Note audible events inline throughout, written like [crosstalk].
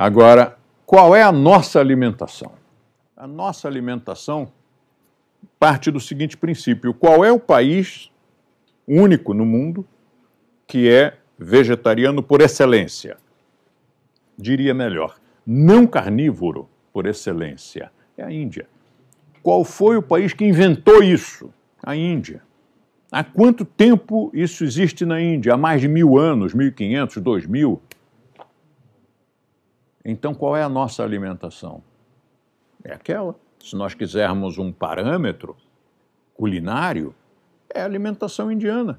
Agora, qual é a nossa alimentação? A nossa alimentação parte do seguinte princípio: qual é o país único no mundo que é vegetariano por excelência? Diria melhor, não carnívoro por excelência. É a Índia. Qual foi o país que inventou isso? A Índia. Há quanto tempo isso existe na Índia? Há mais de mil anos, 1500, 2000? Então, qual é a nossa alimentação? É aquela. Se nós quisermos um parâmetro culinário, é a alimentação indiana.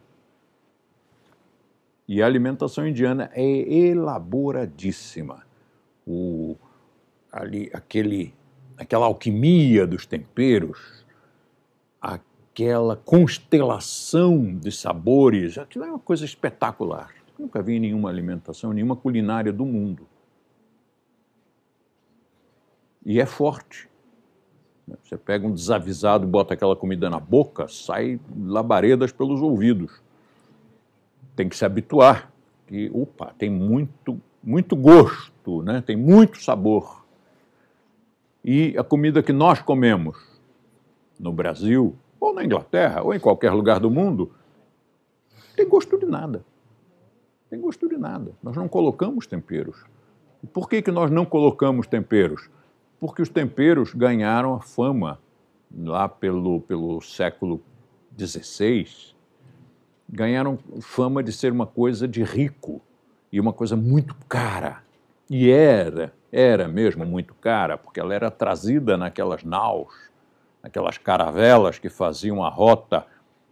E a alimentação indiana é elaboradíssima. O, ali, aquele, aquela alquimia dos temperos, aquela constelação de sabores, aquilo é uma coisa espetacular. Nunca vi nenhuma alimentação, nenhuma culinária do mundo. E é forte. Você pega um desavisado, bota aquela comida na boca, sai labaredas pelos ouvidos. Tem que se habituar. Que, opa, tem muito, muito gosto, né? tem muito sabor. E a comida que nós comemos no Brasil, ou na Inglaterra, ou em qualquer lugar do mundo, tem gosto de nada. Tem gosto de nada. Nós não colocamos temperos. Por que, que nós não colocamos temperos? Porque os temperos ganharam a fama lá pelo, pelo século XVI, ganharam fama de ser uma coisa de rico e uma coisa muito cara. E era, era mesmo muito cara, porque ela era trazida naquelas naus, naquelas caravelas que faziam a rota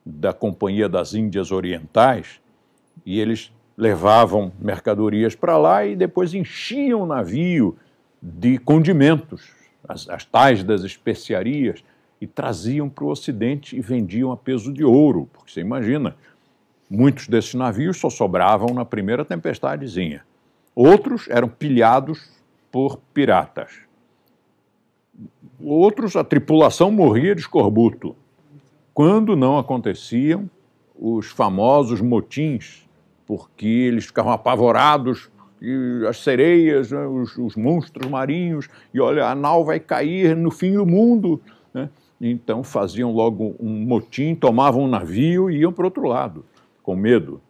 da Companhia das Índias Orientais, e eles levavam mercadorias para lá e depois enchiam o navio de condimentos, as, as tais das especiarias, e traziam para o Ocidente e vendiam a peso de ouro, porque você imagina, muitos desses navios só sobravam na primeira tempestadezinha. Outros eram pilhados por piratas. Outros, a tripulação morria de escorbuto. Quando não aconteciam os famosos motins, porque eles ficavam apavorados e as sereias, né, os, os, monstros marinhos, e olha, a nau vai cair no fim do mundo. Né? Então faziam logo um motim, tomavam um navio e iam para outro lado, com medo.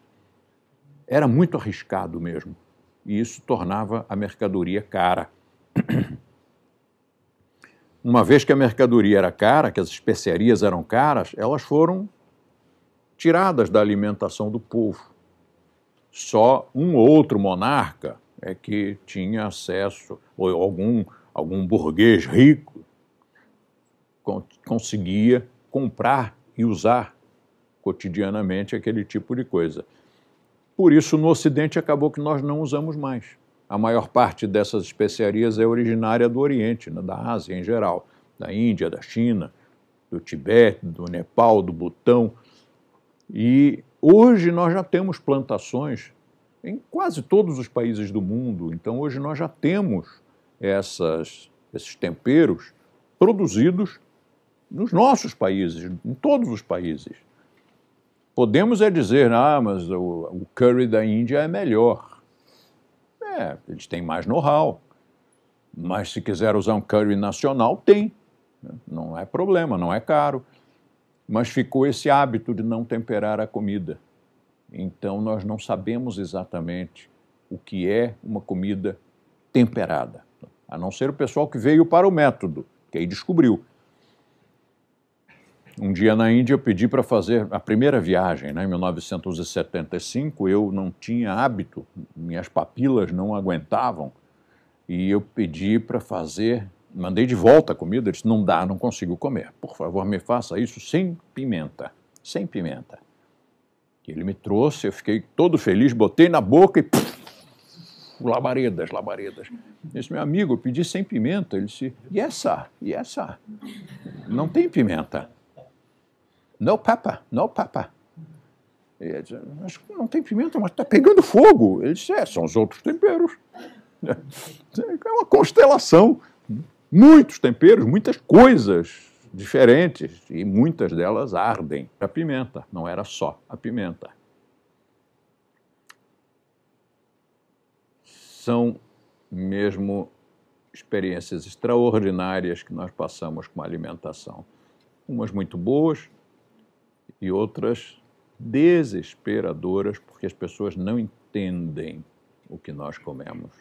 Era muito arriscado mesmo, e isso tornava a mercadoria cara. [clears throat] Uma vez que a mercadoria era cara, que as especiarias eram caras, elas foram tiradas da alimentação do povo só um outro monarca é que tinha acesso, ou algum, algum burguês rico conseguia comprar e usar cotidianamente aquele tipo de coisa. Por isso, no Ocidente, acabou que nós não usamos mais. A maior parte dessas especiarias é originária do Oriente, né, da Ásia em geral, da Índia, da China, do Tibete, do Nepal, do Butão. E Hoje nós já temos plantações em quase todos os países do mundo, então hoje nós já temos essas, esses temperos produzidos nos nossos países, em todos os países. Podemos é dizer, ah, mas o, o curry da Índia é melhor. É, eles têm mais know-how. Mas se quiser usar um curry nacional, tem. Não é problema, não é caro mas ficou esse hábito de não temperar a comida. Então nós não sabemos exatamente o que é uma comida temperada, a não ser o pessoal que veio para o método, que aí descobriu. Um dia na Índia eu pedi para fazer a primeira viagem, né, em 1975, eu não tinha hábito, minhas papilas não aguentavam, e eu pedi para fazer mandei de volta a comida, disse, não dá, não consigo comer. Por favor, me faça isso sem pimenta, sem pimenta. Ele me trouxe, eu fiquei todo feliz, botei na boca e puf, labaredas, labaredas. Disse, meu amigo, eu pedi sem pimenta. Ele disse, yes, sir, yes, sir. Não tem pimenta. No pepper, no pepper. Ele disse, mas não tem pimenta, mas está pegando fogo. Ele disse, é, são os outros temperos. [laughs] É uma constelação muitos temperos, muitas coisas diferentes e muitas delas ardem. A pimenta, não era só a pimenta. São mesmo experiências extraordinárias que nós passamos com a alimentação. Umas muito boas e outras desesperadoras, porque as pessoas não entendem o que nós comemos.